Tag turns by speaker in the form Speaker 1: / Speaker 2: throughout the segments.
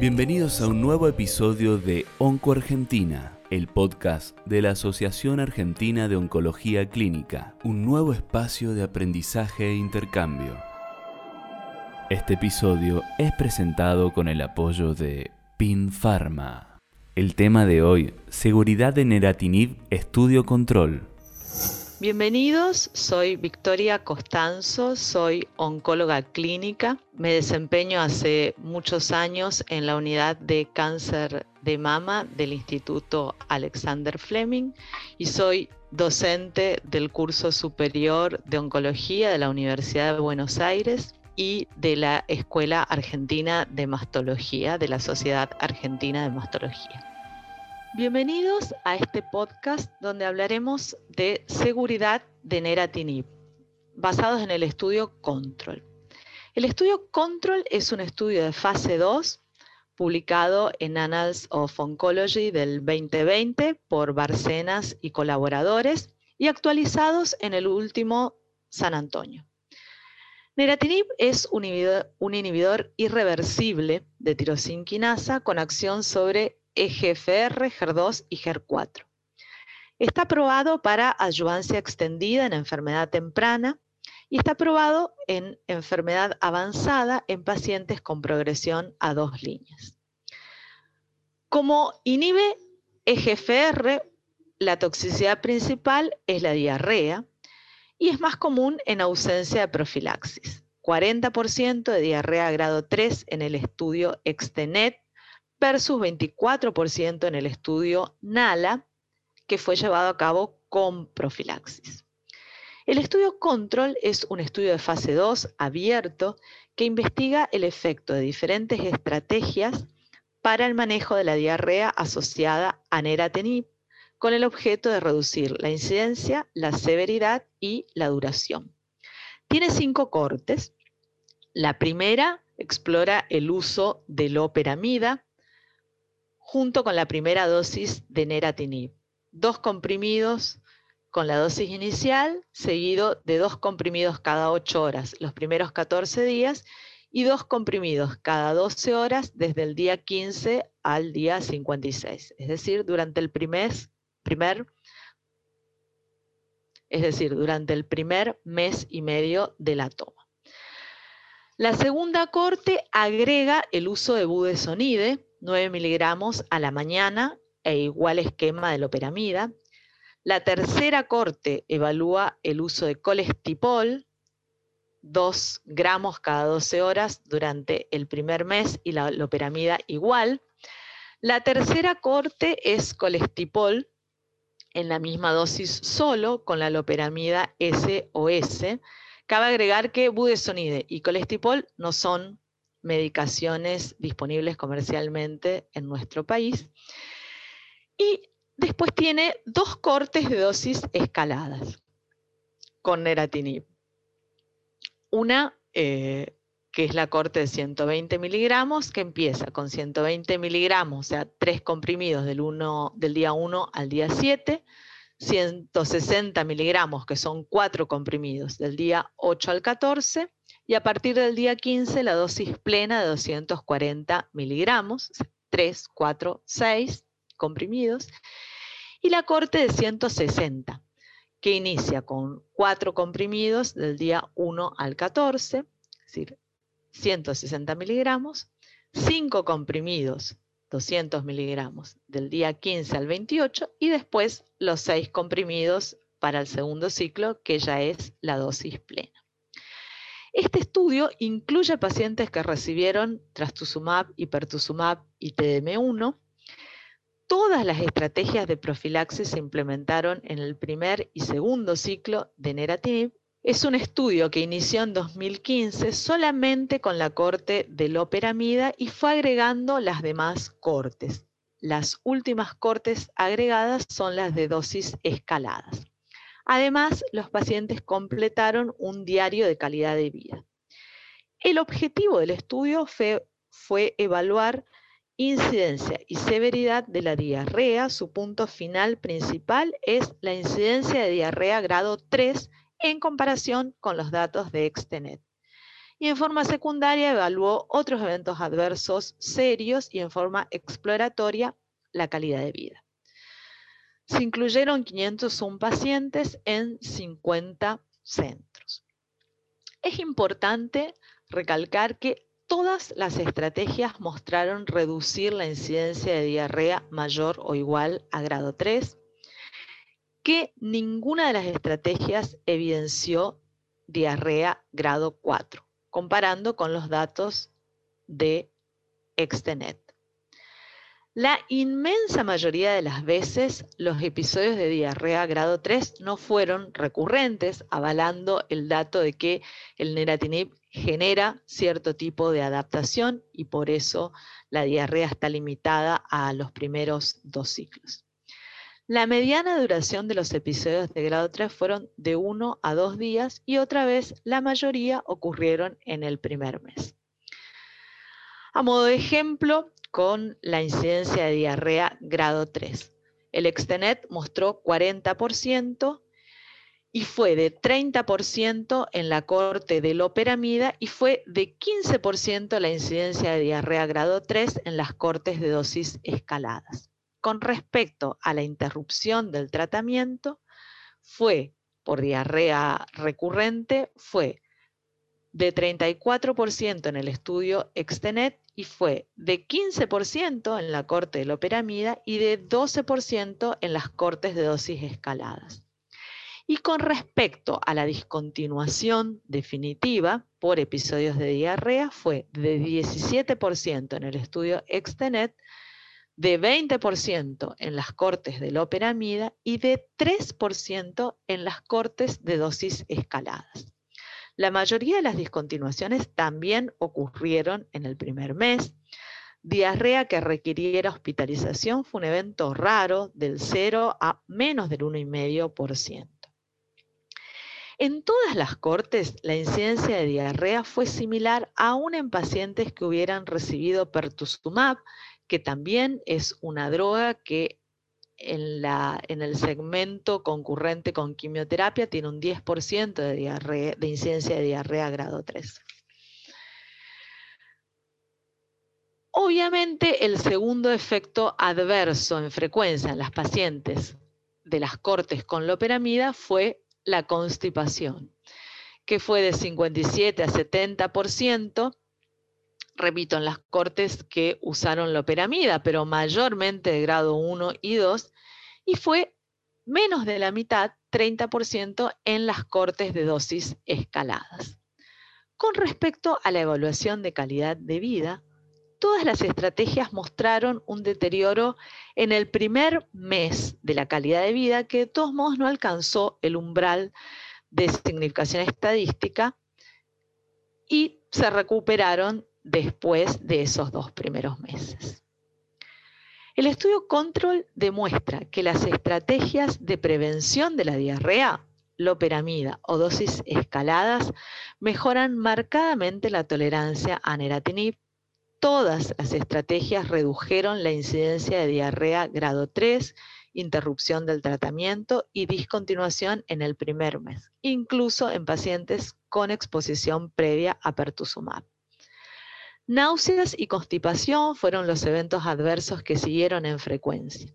Speaker 1: Bienvenidos a un nuevo episodio de Onco Argentina, el podcast de la Asociación Argentina de Oncología Clínica, un nuevo espacio de aprendizaje e intercambio. Este episodio es presentado con el apoyo de PIN Pharma. El tema de hoy, seguridad de Neratinib Estudio Control.
Speaker 2: Bienvenidos, soy Victoria Costanzo, soy oncóloga clínica. Me desempeño hace muchos años en la unidad de cáncer de mama del Instituto Alexander Fleming y soy docente del curso superior de oncología de la Universidad de Buenos Aires y de la Escuela Argentina de Mastología, de la Sociedad Argentina de Mastología. Bienvenidos a este podcast donde hablaremos de seguridad de neratinib, basados en el estudio Control. El estudio Control es un estudio de fase 2 publicado en Annals of Oncology del 2020 por Barcenas y colaboradores y actualizados en el último San Antonio. Neratinib es un inhibidor, un inhibidor irreversible de tirosinquinasa con acción sobre EGFR, HER2 y HER4. Está aprobado para adyuvancia extendida en enfermedad temprana y está aprobado en enfermedad avanzada en pacientes con progresión a dos líneas. Como inhibe EGFR, la toxicidad principal es la diarrea y es más común en ausencia de profilaxis. 40% de diarrea grado 3 en el estudio Extenet versus 24% en el estudio NALA, que fue llevado a cabo con profilaxis. El estudio Control es un estudio de fase 2 abierto que investiga el efecto de diferentes estrategias para el manejo de la diarrea asociada a neratinib con el objeto de reducir la incidencia, la severidad y la duración. Tiene cinco cortes. La primera explora el uso de loperamida, junto con la primera dosis de neratinib. Dos comprimidos con la dosis inicial, seguido de dos comprimidos cada 8 horas, los primeros 14 días, y dos comprimidos cada 12 horas desde el día 15 al día 56, es decir, durante el primer, primer es decir, durante el primer mes y medio de la toma. La segunda corte agrega el uso de budesonide, 9 miligramos a la mañana e igual esquema de loperamida. La tercera corte evalúa el uso de colestipol, 2 gramos cada 12 horas durante el primer mes y la loperamida igual. La tercera corte es colestipol en la misma dosis solo con la loperamida SOS. Cabe agregar que budesonide y colestipol no son medicaciones disponibles comercialmente en nuestro país. Y después tiene dos cortes de dosis escaladas con neratinib. Una eh, que es la corte de 120 miligramos, que empieza con 120 miligramos, o sea, tres comprimidos del, del día 1 al día 7, 160 miligramos, que son cuatro comprimidos del día 8 al 14, y a partir del día 15 la dosis plena de 240 miligramos, 3, 4, 6 comprimidos, y la corte de 160, que inicia con 4 comprimidos del día 1 al 14, es decir, 160 miligramos, 5 comprimidos, 200 miligramos del día 15 al 28 y después los 6 comprimidos para el segundo ciclo, que ya es la dosis plena. Este estudio incluye pacientes que recibieron trastuzumab, hipertuzumab y TDM1. Todas las estrategias de profilaxis se implementaron en el primer y segundo ciclo de neratinib. Es un estudio que inició en 2015 solamente con la corte de loperamida y fue agregando las demás cortes. Las últimas cortes agregadas son las de dosis escaladas. Además, los pacientes completaron un diario de calidad de vida. El objetivo del estudio fue, evaluar incidencia y severidad de la diarrea. Su punto final principal es la incidencia de diarrea grado 3 en comparación con los datos de Extenet. y en forma secundaria evaluó otros eventos adversos serios y en forma exploratoria la calidad de vida. Se incluyeron 501 pacientes en 50 centros. Es importante recalcar que todas las estrategias mostraron reducir la incidencia de diarrea mayor o igual a grado 3, que ninguna de las estrategias evidenció diarrea grado 4, comparando con los datos de Extenet. La inmensa mayoría de las veces los episodios de diarrea grado 3 no fueron recurrentes, avalando el dato de que el neratinib genera cierto tipo de adaptación y por eso la diarrea está limitada a los primeros dos ciclos. La mediana duración de los episodios de grado 3 fueron de 1 a 2 días y otra vez la mayoría ocurrieron en el primer mes. A modo de ejemplo, con la incidencia de diarrea grado 3. El Extenet mostró 40% y fue de 30% en la corte de loperamida y fue de 15% la incidencia de diarrea grado 3 en las cortes de dosis escaladas. Con respecto a la interrupción del tratamiento, fue por diarrea recurrente, fue de 34% en el estudio Extenet y fue de 15% en la corte de loperamida y de 12% en las cortes de dosis escaladas. Y con respecto a la discontinuación definitiva por episodios de diarrea, fue de 17% en el estudio Extenet, de 20% en las cortes de loperamida y de 3% en las cortes de dosis escaladas. La mayoría de las discontinuaciones también ocurrieron en el primer mes. Diarrea que requiriera hospitalización fue un evento raro del 0 a menos del 1,5%. En todas las cortes, la incidencia de diarrea fue similar aún en pacientes que hubieran recibido pertuzumab, que también es una droga que en, el segmento concurrente con quimioterapia tiene un 10% de, de incidencia de diarrea grado 3. Obviamente, el segundo efecto adverso en frecuencia en las pacientes de las cortes con loperamida fue la constipación, que fue de 57 a 70%, repito, en las cortes que usaron loperamida, pero mayormente de grado 1 y 2, y fue menos de la mitad, 30%, en las cortes de dosis escaladas. Con respecto a la evaluación de calidad de vida, todas las estrategias mostraron un deterioro en el primer mes de la calidad de vida que de todos modos no alcanzó el umbral de significación estadística y se recuperaron después de esos dos primeros meses. El estudio Control demuestra que las estrategias de prevención de la diarrea, loperamida o dosis escaladas, mejoran marcadamente la tolerancia a neratinib todas las estrategias redujeron la incidencia de diarrea grado 3, interrupción del tratamiento y discontinuación en el primer mes, incluso en pacientes con exposición previa a pertuzumab. Náuseas y constipación fueron los eventos adversos que siguieron en frecuencia.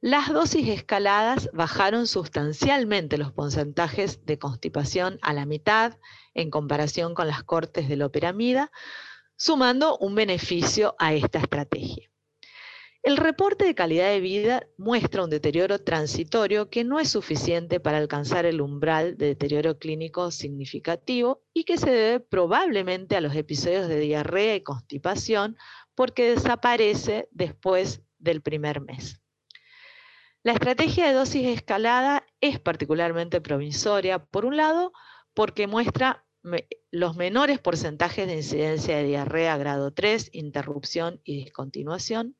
Speaker 2: Las dosis escaladas bajaron sustancialmente los porcentajes de constipación a la mitad en comparación con las cortes de loperamida, sumando un beneficio a esta estrategia. El reporte de calidad de vida muestra un deterioro transitorio que no es suficiente para alcanzar el umbral de deterioro clínico significativo y que se debe probablemente a los episodios de diarrea y constipación porque desaparece después del primer mes. La estrategia de dosis escalada es particularmente provisoria, por un lado, porque muestra los menores porcentajes de incidencia de diarrea grado 3, interrupción y discontinuación,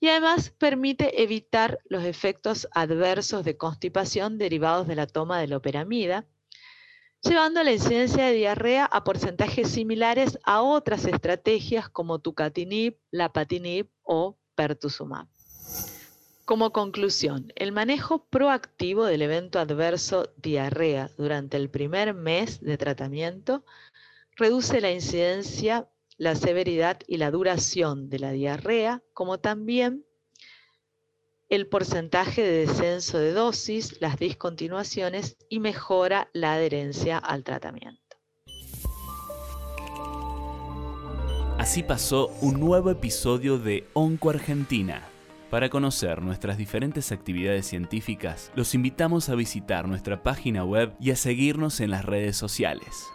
Speaker 2: y además permite evitar los efectos adversos de constipación derivados de la toma de la operamida, llevando la incidencia de diarrea a porcentajes similares a otras estrategias como tucatinib, lapatinib o pertuzumab. Como conclusión, el manejo proactivo del evento adverso diarrea durante el primer mes de tratamiento reduce la incidencia, la severidad y la duración de la diarrea, como también el porcentaje de descenso de dosis, las discontinuaciones y mejora la adherencia al tratamiento.
Speaker 1: Así pasó un nuevo episodio de Onco Argentina. Para conocer nuestras diferentes actividades científicas, los invitamos a visitar nuestra página web y a seguirnos en las redes sociales.